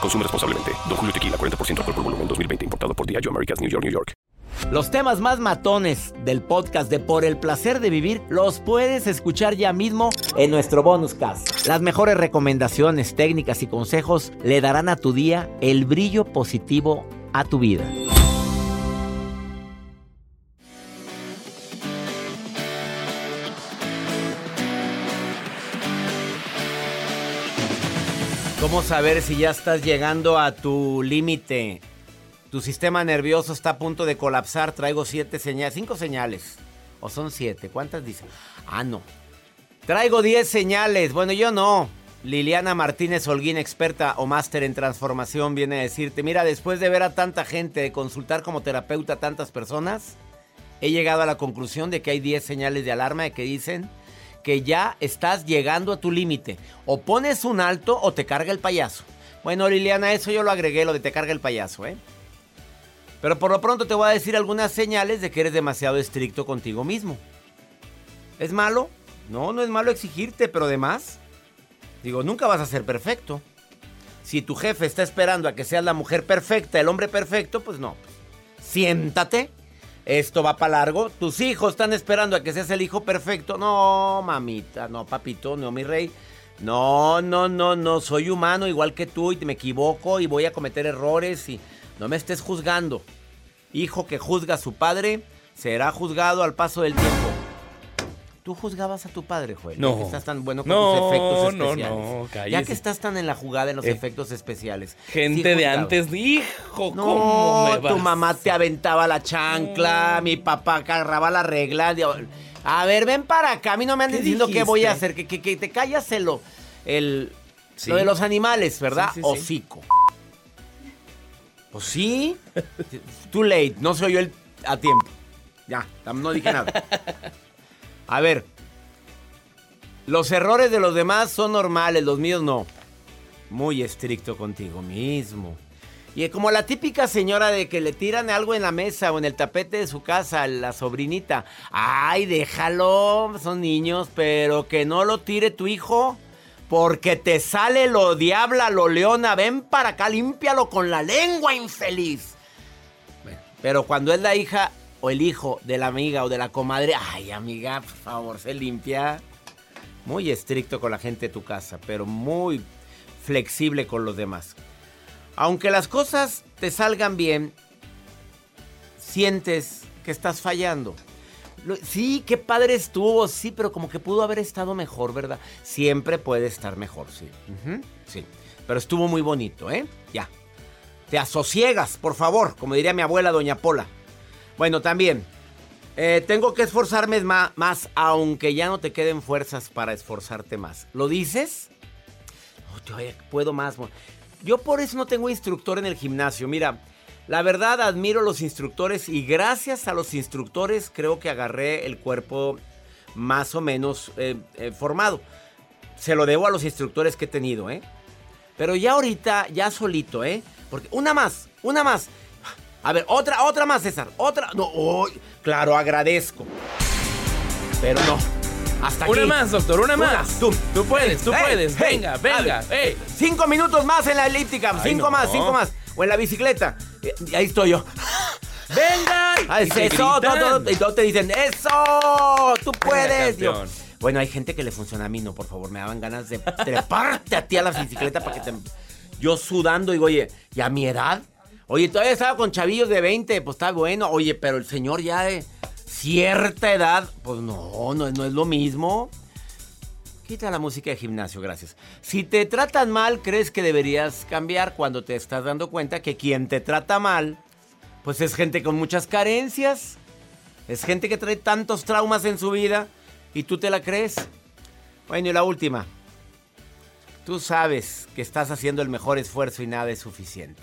Consume responsablemente. Don Julio Tequila, 40% alcohol por volumen, 2020. Importado por Diageo Americas, New York, New York. Los temas más matones del podcast de Por el Placer de Vivir los puedes escuchar ya mismo en nuestro bonus cast. Las mejores recomendaciones, técnicas y consejos le darán a tu día el brillo positivo a tu vida. ¿Cómo saber si ya estás llegando a tu límite? Tu sistema nervioso está a punto de colapsar. Traigo siete señales, cinco señales. ¿O son siete? ¿Cuántas dicen? Ah, no. Traigo diez señales. Bueno, yo no. Liliana Martínez Holguín, experta o máster en transformación, viene a decirte, mira, después de ver a tanta gente, de consultar como terapeuta a tantas personas, he llegado a la conclusión de que hay 10 señales de alarma de que dicen que ya estás llegando a tu límite. O pones un alto o te carga el payaso. Bueno, Liliana, eso yo lo agregué, lo de te carga el payaso, ¿eh? Pero por lo pronto te voy a decir algunas señales de que eres demasiado estricto contigo mismo. ¿Es malo? No, no es malo exigirte, pero además, digo, nunca vas a ser perfecto. Si tu jefe está esperando a que seas la mujer perfecta, el hombre perfecto, pues no. Siéntate. Esto va para largo. Tus hijos están esperando a que seas el hijo perfecto. No, mamita, no, papito, no, mi rey. No, no, no, no. Soy humano igual que tú y me equivoco y voy a cometer errores y no me estés juzgando. Hijo que juzga a su padre será juzgado al paso del tiempo. Tú juzgabas a tu padre, Joel. No. Ya que estás tan bueno con No, tus efectos no, especiales. no, cállese. Ya que estás tan en la jugada en los Eh, efectos especiales. Gente Sí de antes, hijo, No, ¿cómo me vas? tu mamá te aventaba la chancla, mi papá agarraba la regla. A ver, ven para acá. A mí no me ¿Qué diciendo qué voy a hacer. Que, que- que te callas el, lo- el, Sí. lo de los animales, ¿verdad? Sí. Hocico. Pues sí. Too late. No soy yo el a tiempo. Ya, no dije nada. A ver. Los errores de los demás son normales, los míos no. Muy estricto contigo mismo. Y como la típica señora de que le tiran algo en la mesa o en el tapete de su casa la sobrinita. Ay, déjalo, son niños, pero que no lo tire tu hijo. Porque te sale lo diabla, lo leona. Ven para acá, límpialo con la lengua, infeliz. Bueno, pero cuando es la hija o el hijo de la amiga o de la comadre, ay, amiga, por favor, se limpia. Muy estricto con la gente de tu casa, pero muy flexible con los demás. Aunque las cosas te salgan bien, sientes que estás fallando. Sí, qué padre estuvo, sí, pero como que pudo haber estado mejor, ¿verdad? Siempre puede estar mejor, sí. Sí. Pero estuvo muy bonito, ¿eh? Ya. Te asosiegas, por favor, como diría mi abuela, doña Pola. Bueno, también, eh, tengo que esforzarme más, aunque ya no te queden fuerzas para esforzarte más. ¿Lo dices? Todavía puedo más. Yo por eso no tengo instructor en el gimnasio. Mira, la verdad admiro los instructores y gracias a los instructores creo que agarré el cuerpo más o menos eh, eh, formado. Se lo debo a los instructores que he tenido, ¿eh? Pero ya ahorita, ya solito, ¿eh? Porque una más, una más. A ver, otra, otra más, César. Otra. No, oh, claro, agradezco. Pero no. Hasta Una aquí. más, doctor, una más. Tú, Tú puedes, tú puedes. venga, venga. Cinco minutos más en la elíptica. Ay, cinco no. más, cinco más. O en la bicicleta. Ahí estoy yo. ¡Vengan! Ah, Y te eso, todo, todo, y todos te dicen, ¡eso! ¡Tú puedes! Bueno, hay gente que le funciona a mí, no, por favor, me daban ganas de treparte a ti a la bicicleta para que te... Yo sudando, digo, oye, ¿y a mi edad? Oye, todavía estaba con chavillos de 20, pues está bueno. Oye, pero el señor ya de cierta edad, pues no, no, no es lo mismo. Quita la música de gimnasio, gracias. Si te tratan mal, crees que deberías cambiar cuando te estás dando cuenta que quien te trata mal, pues es gente con muchas carencias. Es gente que trae tantos traumas en su vida y tú te la crees. Bueno, y la última. Tú sabes que estás haciendo el mejor esfuerzo y nada es suficiente.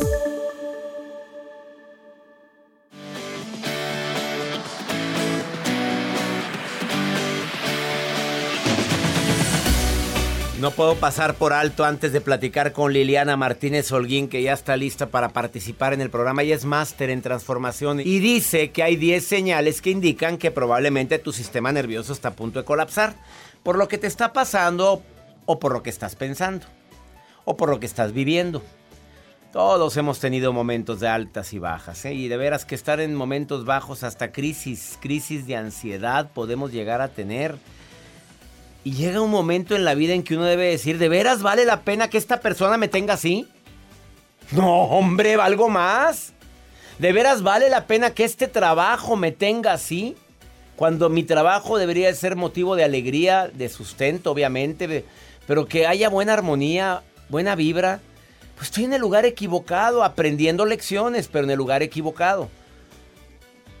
No puedo pasar por alto antes de platicar con Liliana Martínez Holguín, que ya está lista para participar en el programa. Ella es máster en transformación y dice que hay 10 señales que indican que probablemente tu sistema nervioso está a punto de colapsar por lo que te está pasando o por lo que estás pensando o por lo que estás viviendo. Todos hemos tenido momentos de altas y bajas, ¿eh? y de veras que estar en momentos bajos hasta crisis, crisis de ansiedad podemos llegar a tener. Y llega un momento en la vida en que uno debe decir, ¿de veras vale la pena que esta persona me tenga así? No, hombre, valgo más. ¿De veras vale la pena que este trabajo me tenga así? Cuando mi trabajo debería ser motivo de alegría, de sustento, obviamente, pero que haya buena armonía, buena vibra. Pues estoy en el lugar equivocado, aprendiendo lecciones, pero en el lugar equivocado.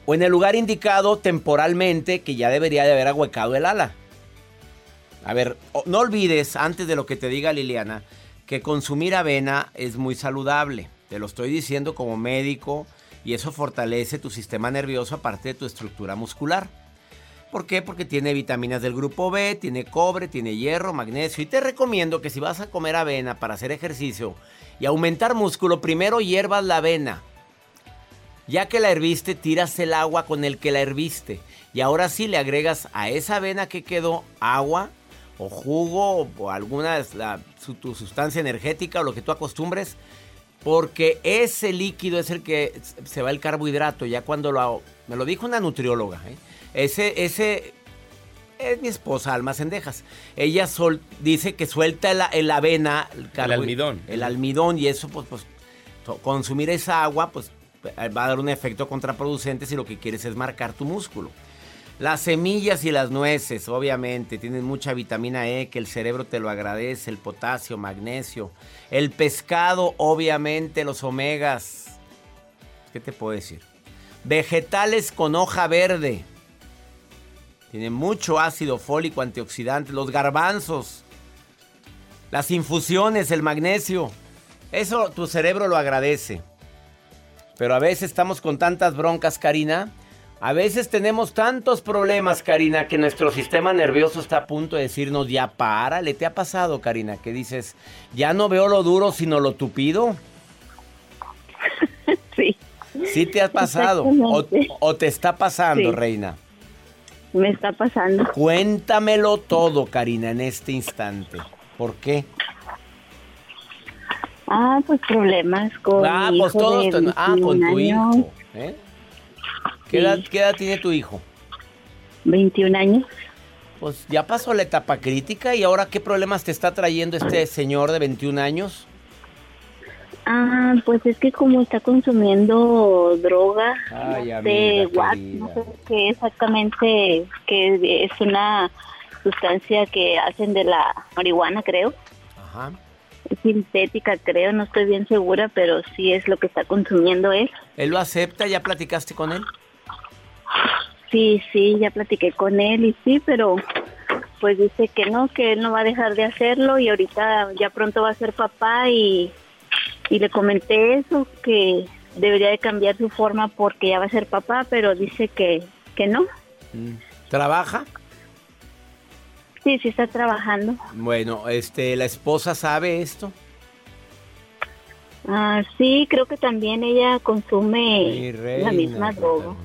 O en el lugar indicado temporalmente, que ya debería de haber ahuecado el ala. A ver, no olvides, antes de lo que te diga Liliana, que consumir avena es muy saludable. Te lo estoy diciendo como médico y eso fortalece tu sistema nervioso aparte de tu estructura muscular. ¿Por qué? Porque tiene vitaminas del grupo B, tiene cobre, tiene hierro, magnesio. Y te recomiendo que si vas a comer avena para hacer ejercicio y aumentar músculo, primero hiervas la avena. Ya que la herviste, tiras el agua con el que la herviste. Y ahora sí le agregas a esa avena que quedó agua o jugo o alguna la, su, tu sustancia energética o lo que tú acostumbres. Porque ese líquido es el que se va el carbohidrato. Ya cuando lo... Me lo dijo una nutrióloga. ¿eh? Ese, ese es mi esposa, Alma Cendejas. Ella sol, dice que suelta el, el avena, el, El almidón. El almidón y eso, pues, pues, consumir esa agua, pues, va a dar un efecto contraproducente si lo que quieres es marcar tu músculo. Las semillas y las nueces, obviamente, tienen mucha vitamina E que el cerebro te lo agradece, el potasio, magnesio. El pescado, obviamente, los omegas. ¿Qué te puedo decir? Vegetales con hoja verde. Tienen mucho ácido fólico, antioxidante. Los garbanzos. Las infusiones, el magnesio. Eso tu cerebro lo agradece. Pero a veces estamos con tantas broncas, Karina. A veces tenemos tantos problemas, Karina, que nuestro sistema nervioso está a punto de decirnos, ya párale. ¿Te ha pasado, Karina? Que dices, ya no veo lo duro, sino lo tupido. Sí, ¿Sí te ha pasado? ¿O, te está pasando, Sí. reina? me está pasando. Cuéntamelo todo, Karina, en este instante. ¿Por qué? Ah, pues problemas con ah, mi pues hijo todos. de Ah, con 21 tu años, hijo. ¿eh? ¿Qué, Sí. edad, qué edad tiene tu hijo? 21 años. Pues ya pasó la etapa crítica y ahora qué problemas te está trayendo este señor de 21 años. Ah, pues es que como está consumiendo droga, Ay, no sé, what, no sé qué exactamente, que es una sustancia que hacen de la marihuana, creo. Ajá. Es sintética, creo, no estoy bien segura, pero sí es lo que está consumiendo él. ¿Él lo acepta? ¿Ya platicaste con él? Sí, sí, ya platiqué con él y sí, pero pues dice que no, que él no va a dejar de hacerlo y ahorita ya pronto va a ser papá y, y le comenté eso, que debería de cambiar su forma porque ya va a ser papá, pero dice que, que no. Mm. ¿Trabaja? Sí, sí está trabajando. Bueno, este, ¿la esposa sabe esto? Ah, sí, creo que también ella consume la misma droga.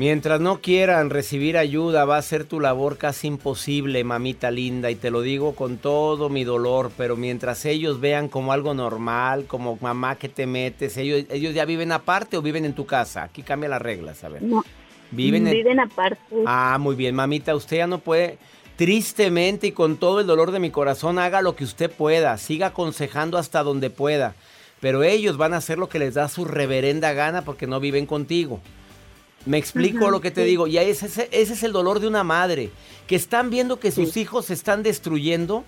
Mientras no quieran recibir ayuda, va a ser tu labor casi imposible, mamita linda, y te lo digo con todo mi dolor, pero mientras ellos vean como algo normal, como mamá que te metes, ellos, ellos ya viven aparte o viven en tu casa. Aquí cambia las reglas, a ver. No, Viven en... viven aparte. Ah, muy bien, mamita, usted ya no puede, tristemente y con todo el dolor de mi corazón, haga lo que usted pueda, siga aconsejando hasta donde pueda, pero ellos van a hacer lo que les da su reverenda gana porque no viven contigo. Me explico lo que te sí. digo, y ese, ese- es el dolor de una madre, que están viendo que sus hijos se están destruyendo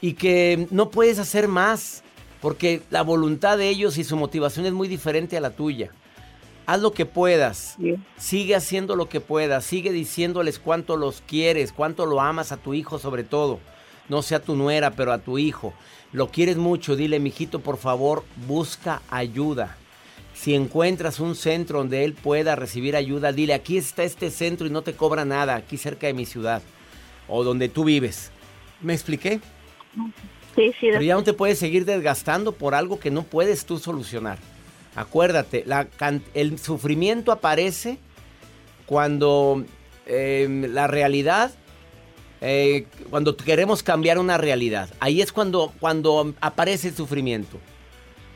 y que no puedes hacer más, porque la voluntad de ellos y su motivación es muy diferente a la tuya. Haz lo que puedas. Sí. Sigue haciendo lo que puedas, sigue diciéndoles cuánto los quieres, cuánto lo amas a tu hijo sobre todo. No sea tu nuera, pero a tu hijo. Lo quieres mucho, dile, mijito, por favor, busca ayuda. Si encuentras un centro donde él pueda recibir ayuda, dile, aquí está este centro y no te cobra nada, aquí cerca de mi ciudad o donde tú vives. ¿Me expliqué? Sí, sí, Pero ya no te puedes seguir desgastando por algo que no puedes tú solucionar. Acuérdate, la el sufrimiento aparece cuando eh, la realidad, eh, cuando queremos cambiar una realidad. Ahí es cuando, cuando aparece el sufrimiento.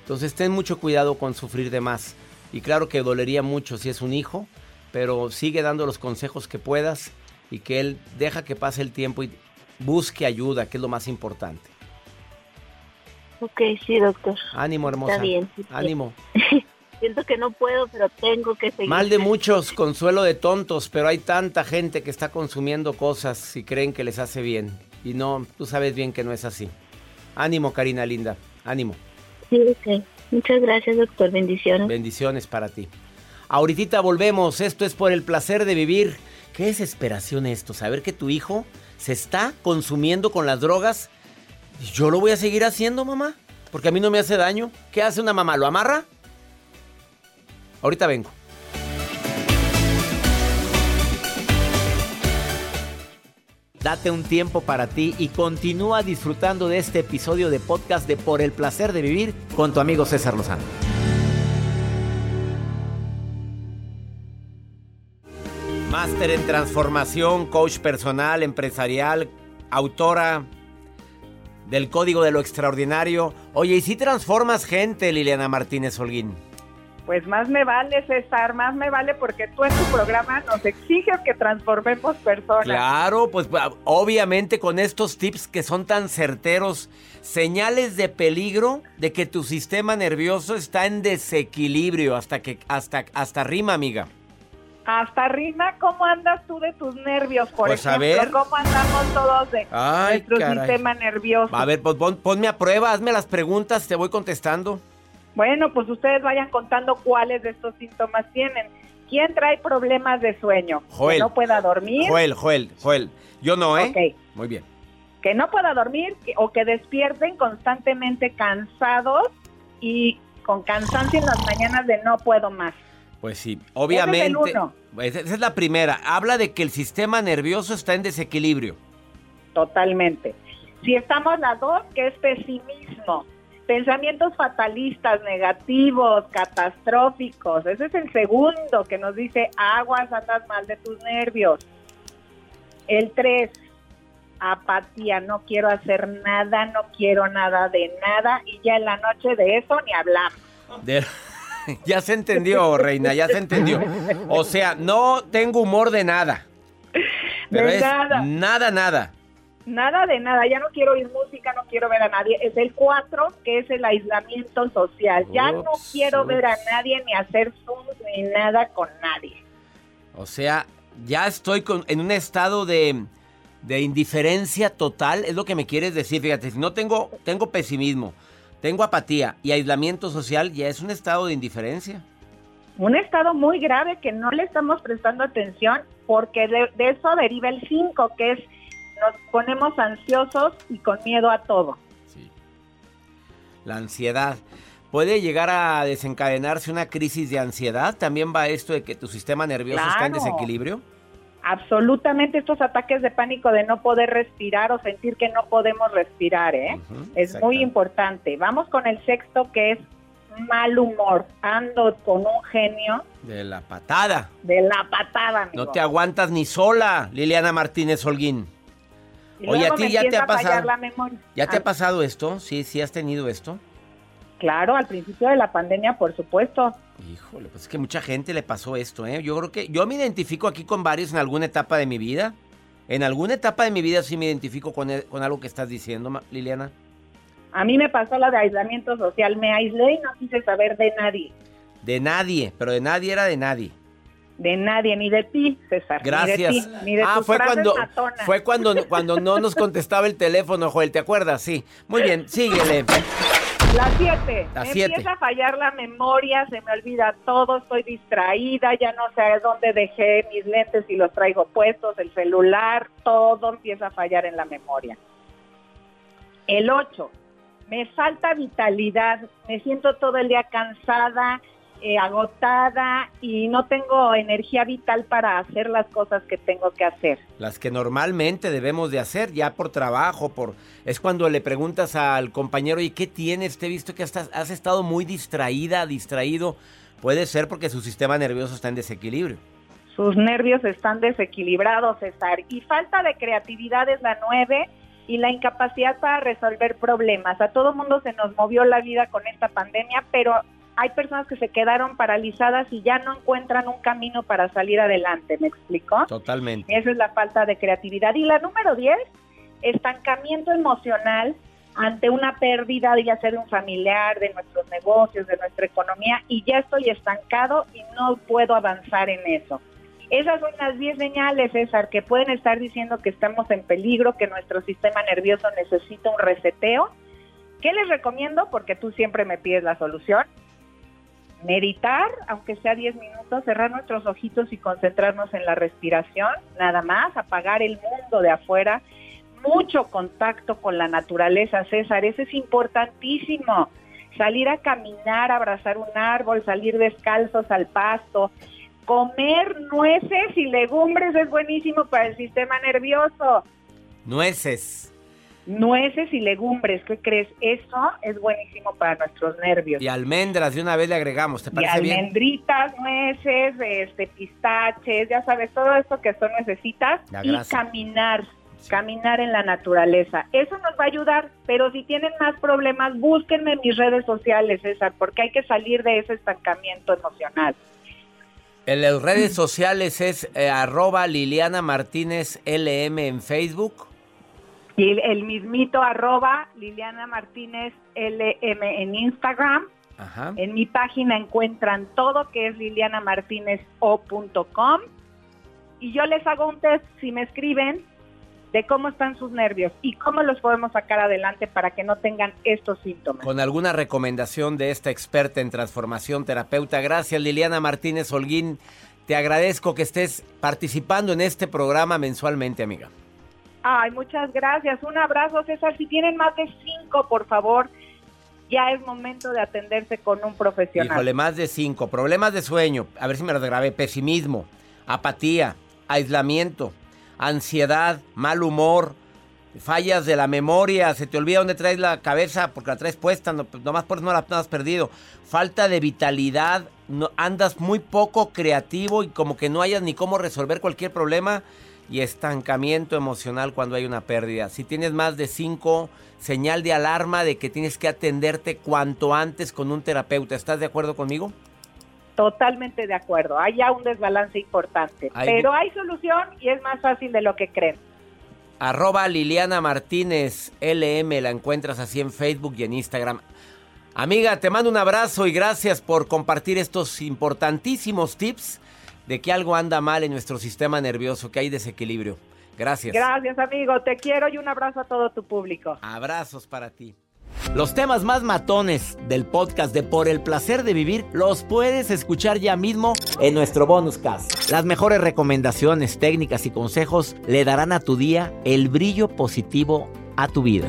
Entonces ten mucho cuidado con sufrir de más. Y claro que dolería mucho si es un hijo, pero sigue dando los consejos que puedas y que él deja que pase el tiempo y busque ayuda, que es lo más importante. Ok, sí, doctor. Ánimo, hermosa. bien, sí, sí. Ánimo. Siento que no puedo, pero tengo que seguir. Mal de muchos, consuelo de tontos, pero hay tanta gente que está consumiendo cosas y creen que les hace bien. Y no, tú sabes bien que no es así. Ánimo, Karina linda. Ánimo. Sí. Muchas gracias, doctor. Bendiciones. Bendiciones para ti. Ahorita volvemos. Esto es por el placer de vivir. Qué desesperación esto, saber que tu hijo se está consumiendo con las drogas. ¿Y yo lo voy a seguir haciendo, mamá? Porque a mí no me hace daño. ¿Qué hace una mamá? ¿Lo amarra? Ahorita vengo. Date un tiempo para ti y continúa disfrutando de este episodio de podcast de Por el placer de vivir con tu amigo César Lozano. Máster en transformación, coach personal, empresarial, autora del Código de lo Extraordinario. Oye, ¿y si transformas gente, Liliana Martínez Holguín? Pues más me vale, César, más me vale porque tú en tu programa nos exiges que transformemos personas. Claro, pues obviamente con estos tips que son tan certeros, señales de peligro de que tu sistema nervioso está en desequilibrio hasta que hasta hasta rima, amiga. Hasta Rina, ¿cómo andas tú de tus nervios, por Pues, a ver. ¿Cómo andamos todos de Ay, nuestro caray. sistema nervioso? A ver, pues pon- ponme a prueba, hazme las preguntas, te voy contestando. Bueno, pues ustedes vayan contando cuáles de estos síntomas tienen. ¿Quién trae problemas de sueño? Joel. Que no pueda dormir. Joel, Joel, Joel. Yo no, ¿eh? Ok. Muy bien. Que no pueda dormir que- o que despierten constantemente cansados y con cansancio en las mañanas de no puedo más. Pues sí, obviamente. Pues esa es la primera. Habla de que el sistema nervioso está en desequilibrio. Totalmente. Si estamos las dos, que es pesimismo, pensamientos fatalistas, negativos, catastróficos. Ese es el segundo que nos dice aguas, andas mal de tus nervios. El tres, apatía, no quiero hacer nada, no quiero nada de nada y ya en la noche de eso ni hablamos. De- ya se entendió, reina, ya se entendió. O sea, no tengo humor de nada. Pero De es nada. nada, nada. Nada de nada, ya no quiero oír música, no quiero ver a nadie. Es el 4, que es el aislamiento social. Ya no Ups, quiero ver a nadie, ni hacer Zoom, ni nada con nadie. O sea, ya estoy con- en un estado de, de indiferencia total, es lo que me quieres decir. Fíjate, si no tengo, tengo pesimismo, tengo apatía y aislamiento social, ya es un estado de indiferencia. Un estado muy grave que no le estamos prestando atención porque de, de eso deriva el 5, que es nos ponemos ansiosos y con miedo a todo. Sí. La ansiedad. ¿Puede llegar a desencadenarse una crisis de ansiedad? ¿También va esto de que tu sistema nervioso está en desequilibrio? Absolutamente estos ataques de pánico de no poder respirar o sentir que no podemos respirar, ¿eh? Es muy importante. Vamos con el sexto que es mal humor. Ando con un genio De la patada. de la patada, amigo. No te aguantas ni sola, Liliana Martínez Holguín. Y Oye, ¿a ti ya te ha pasado? ¿Ya te ha pasado esto? Sí, sí has tenido esto. Claro, al principio de la pandemia, por supuesto. Híjole, pues es que mucha gente le pasó esto, ¿eh? Yo creo que yo me identifico aquí con varios en alguna etapa de mi vida. En alguna etapa de mi vida sí me identifico con, el- con algo que estás diciendo, Liliana. A mí me pasó la de aislamiento social. Me aislé y no quise saber de nadie. De nadie, pero de nadie era de nadie. De nadie, ni de ti, César. Gracias. Ni de ti, ni de ah, fue cuando fue cuando cuando no nos contestaba el teléfono, Joel, ¿te acuerdas? Sí. Muy bien, síguele. Las. Las me siete. empieza a fallar la memoria, se me olvida todo, estoy distraída, ya no sé dónde dejé mis lentes y los traigo puestos, el celular, todo empieza a fallar en la memoria. El ocho. Me falta vitalidad, me siento todo el día cansada, eh, agotada y no tengo energía vital para hacer las cosas que tengo que hacer. Las que normalmente debemos de hacer ya por trabajo, por es cuando le preguntas al compañero, ¿y qué tienes? Te he visto que estás- has estado muy distraída, distraído. Puede ser porque su sistema nervioso está en desequilibrio. Sus nervios están desequilibrados, César. Y falta de creatividad es la nueve y la incapacidad para resolver problemas. A todo mundo se nos movió la vida con esta pandemia, pero hay personas que se quedaron paralizadas y ya no encuentran un camino para salir adelante. ¿Me explico? Totalmente. Esa es la falta de creatividad. Y la número 10, estancamiento emocional ante una pérdida, ya sea de un familiar, de nuestros negocios, de nuestra economía, y ya estoy estancado y no puedo avanzar en eso. Esas son las 10 señales, César, que pueden estar diciendo que estamos en peligro, que nuestro sistema nervioso necesita un reseteo. ¿Qué les recomiendo? Porque tú siempre me pides la solución. Meditar, aunque sea 10 minutos, cerrar nuestros ojitos y concentrarnos en la respiración, nada más, apagar el mundo de afuera, mucho contacto con la naturaleza, César, eso es importantísimo. Salir a caminar, abrazar un árbol, salir descalzos al pasto, comer nueces y legumbres es buenísimo para el sistema nervioso. Nueces Nueces y legumbres, ¿qué crees? Eso es buenísimo para nuestros nervios. y almendras de una vez le agregamos, ¿te Y parece bien? almendritas, nueces, este, pistaches, ya sabes, todo esto que son necesitas. Y caminar, caminar en la naturaleza. Eso nos va a ayudar, pero si tienen más problemas, búsquenme en mis redes sociales, César, porque hay que salir de ese estancamiento emocional. En las redes sociales es eh, arroba Liliana Martínez LM en Facebook. Y el, el mismito arroba Liliana Martínez LM en Instagram. Ajá. En mi página encuentran todo que es lilianamartinezo.com y yo les hago un test si me escriben de cómo están sus nervios y cómo los podemos sacar adelante para que no tengan estos síntomas. Con alguna recomendación de esta experta en transformación terapeuta. Gracias Liliana Martínez Holguín. Te agradezco que estés participando en este programa mensualmente, amiga. Ay, muchas gracias. Un abrazo, César. Si tienen más de cinco, por favor, ya es momento de atenderse con un profesional. Híjole, más de cinco. Problemas de sueño. A ver si me los grabé. Pesimismo, apatía, aislamiento, ansiedad, mal humor, fallas de la memoria. Se te olvida dónde traes la cabeza porque la traes puesta. No, pues, nomás por eso no la has perdido. Falta de vitalidad. No, andas muy poco creativo y como que no hayas ni cómo resolver cualquier problema. Y estancamiento emocional cuando hay una pérdida. Si tienes más de cinco, señal de alarma de que tienes que atenderte cuanto antes con un terapeuta. ¿Estás de acuerdo conmigo? Totalmente de acuerdo. Hay ya un desbalance importante, Hay- pero hay solución y es más fácil de lo que creen. Arroba Liliana Martínez LM, la encuentras así en Facebook y en Instagram. Amiga, te mando un abrazo y gracias por compartir estos importantísimos tips de que algo anda mal en nuestro sistema nervioso, que hay desequilibrio. Gracias. Gracias, amigo. Te quiero y un abrazo a todo tu público. Abrazos para ti. Los temas más matones del podcast de Por el placer de vivir los puedes escuchar ya mismo en nuestro bonus cast. Las mejores recomendaciones, técnicas y consejos le darán a tu día el brillo positivo a tu vida.